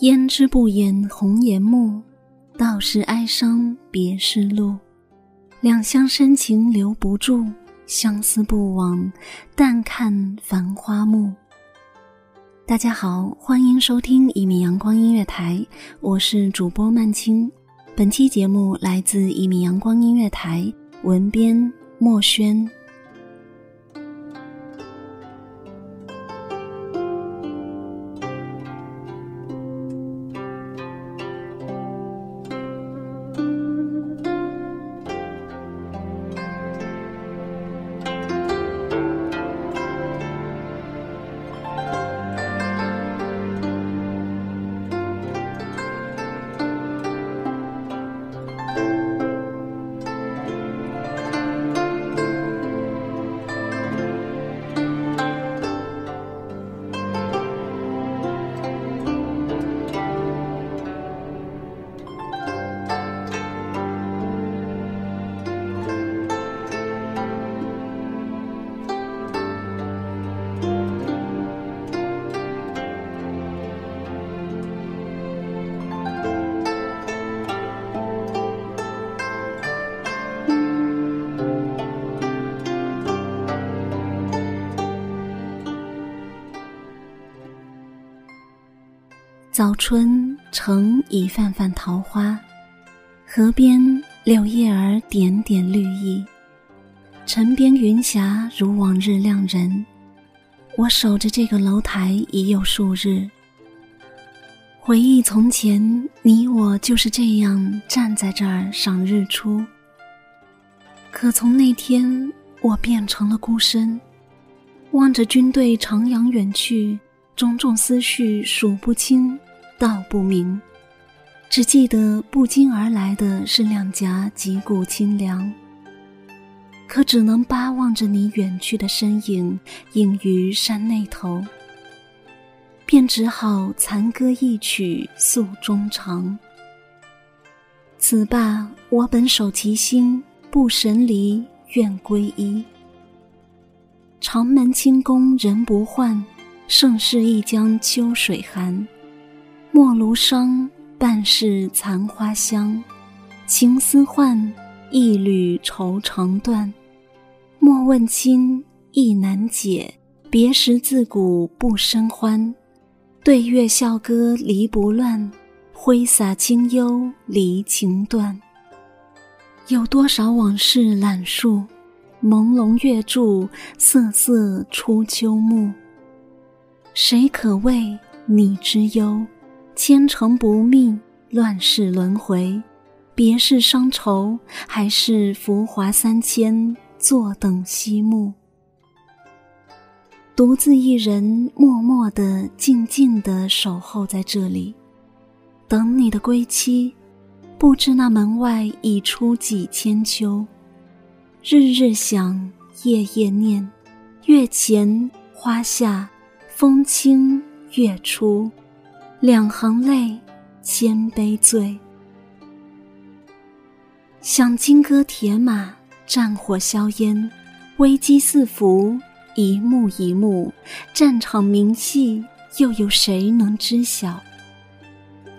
胭脂不掩红颜暮，道是哀伤别是路。两相深情留不住，相思不枉但看繁花木。大家好，欢迎收听一米阳光音乐台，我是主播曼青。本期节目来自一米阳光音乐台，文编莫轩。早春城已泛泛桃花，河边柳叶儿点点绿意，城边云霞如往日亮人。我守着这个楼台已有数日，回忆从前，你我就是这样站在这儿赏日出。可从那天，我变成了孤身，望着军队徜徉远去。种种思绪数不清，道不明，只记得不胫而来的是两颊几股清凉。可只能巴望着你远去的身影，隐于山那头，便只好残歌一曲诉衷肠。此罢，我本守其心，不神离，愿归依。长门清宫人不换。盛世一江秋水寒，莫如生，半是残花香。情丝换，一缕愁肠断。莫问亲，意难解。别时自古不生欢，对月笑歌离不乱。挥洒清幽离情断。有多少往事揽述？朦胧月柱，瑟瑟出秋暮。谁可为你之忧？千城不觅，乱世轮回，别是伤愁，还是浮华三千，坐等西幕。独自一人，默默的、静静的守候在这里，等你的归期。不知那门外已出几千秋，日日想，夜夜念，月前花下，风清月出，两行泪，千杯醉。想金戈铁马，战火硝烟，危机四伏。一幕一幕，战场明细，又有谁能知晓？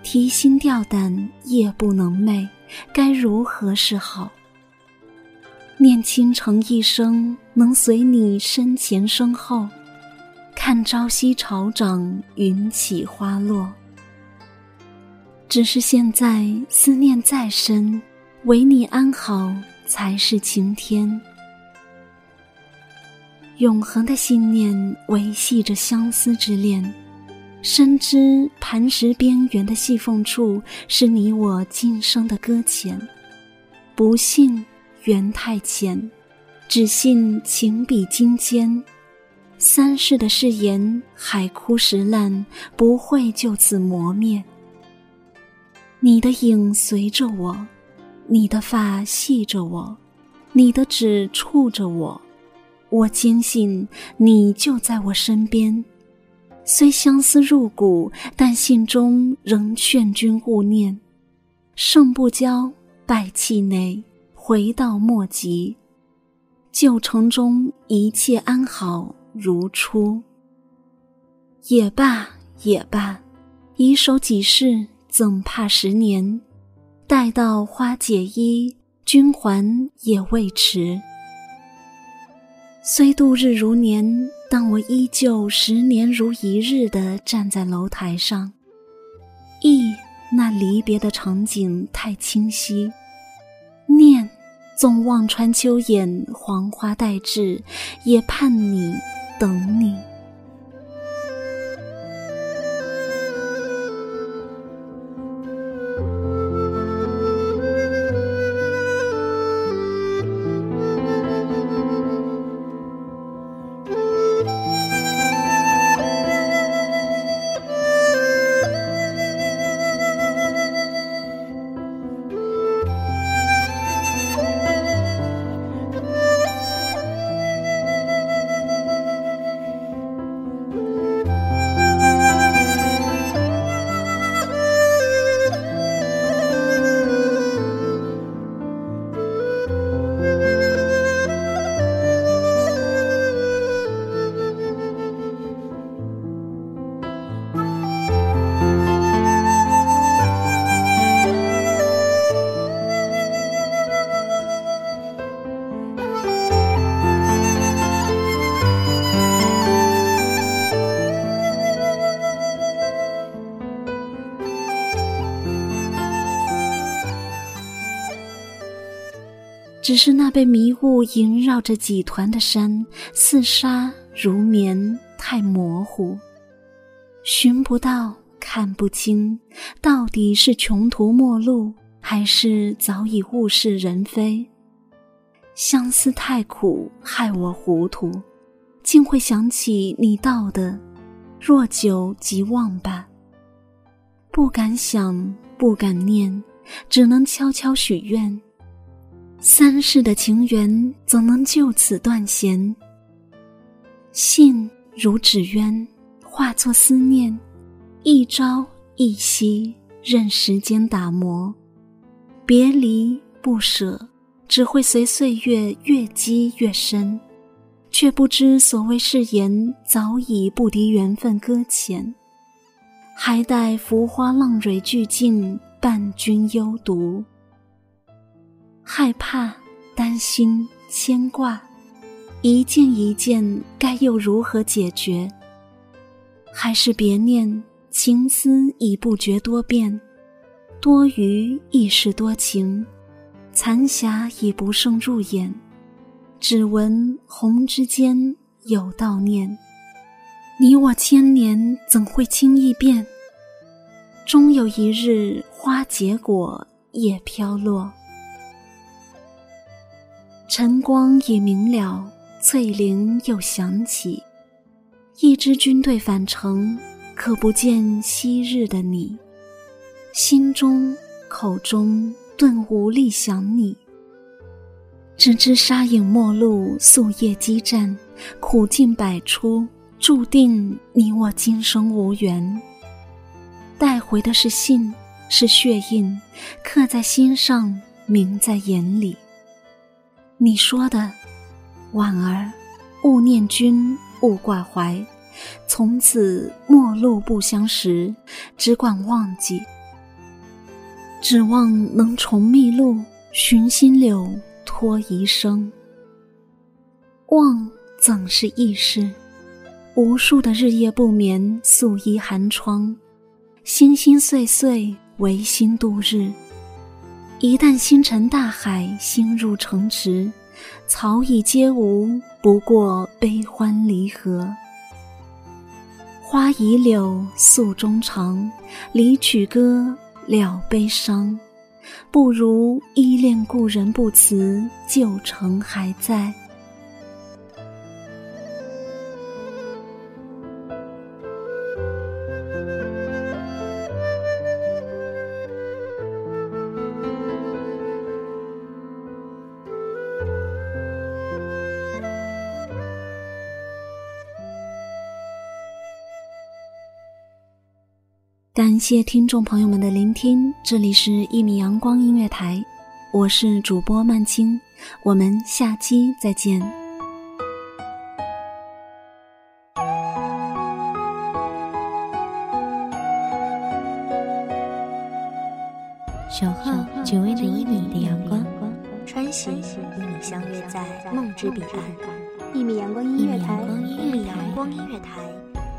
提心吊胆，夜不能寐，该如何是好？念倾城一生，能随你身前身后，看朝夕潮涨，云起花落。只是现在思念再深，唯你安好才是晴天。永恒的信念维系着相思之恋，深知磐石边缘的细缝处是你我今生的搁浅。不信缘太浅，只信情比金坚。三世的誓言，海枯石烂，不会就此磨灭。你的影随着我，你的发系着我，你的指触着我。我坚信你就在我身边，虽相思入骨，但信中仍劝君勿念。胜不骄，败气馁，回到莫及。旧城中一切安好如初。也罢也罢，以守几世，怎怕十年？待到花解衣，君还也未迟。虽度日如年，但我依旧十年如一日的站在楼台上。忆那离别的场景太清晰，念纵望穿秋眼，黄花待至，也盼你，等你。只是那被迷雾萦绕着几团的山，似纱如绵，太模糊，寻不到，看不清，到底是穷途末路，还是早已物是人非？相思太苦，害我糊涂，竟会想起你道的“若久即忘吧”。不敢想，不敢念，只能悄悄许愿。三世的情缘怎能就此断弦？信如纸鸢，化作思念，一朝一夕，任时间打磨。别离不舍，只会随岁月越积越深，却不知所谓誓言早已不敌缘分搁浅，还待浮花浪蕊俱尽，伴君幽独。害怕、担心、牵挂，一件一件，该又如何解决？还是别念，情思已不觉多变，多余亦是多情，残霞已不胜入眼，只闻红之间有悼念：你我千年，怎会轻易变？终有一日花结果，叶飘落。晨光已明了，翠铃又响起。一支军队返程，可不见昔日的你。心中、口中顿无力想你。只知沙影陌路，夙夜激战，苦尽百出，注定你我今生无缘。带回的是信，是血印，刻在心上，铭在眼里。你说的，婉儿，勿念君，勿挂怀，从此陌路不相识，只管忘记。指望能重觅路，寻新柳，托遗生。望怎是易事？无数的日夜不眠，素衣寒窗，心心碎碎，唯心度日。一旦星辰大海，心入城池，草已皆无，不过悲欢离合。花已柳，诉衷肠，离曲歌，了悲伤。不如依恋故人不辞，旧城还在。感谢听众朋友们的聆听，这里是《一米阳光音乐台》，我是主播曼青，我们下期再见。守候只为那一米的阳光，穿行与你相约在梦之彼岸。一米阳光音乐台，一米阳光音乐台。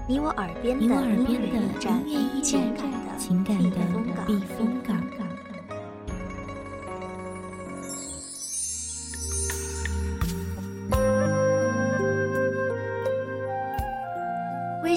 你我耳边的音乐驿站，情感的避风港。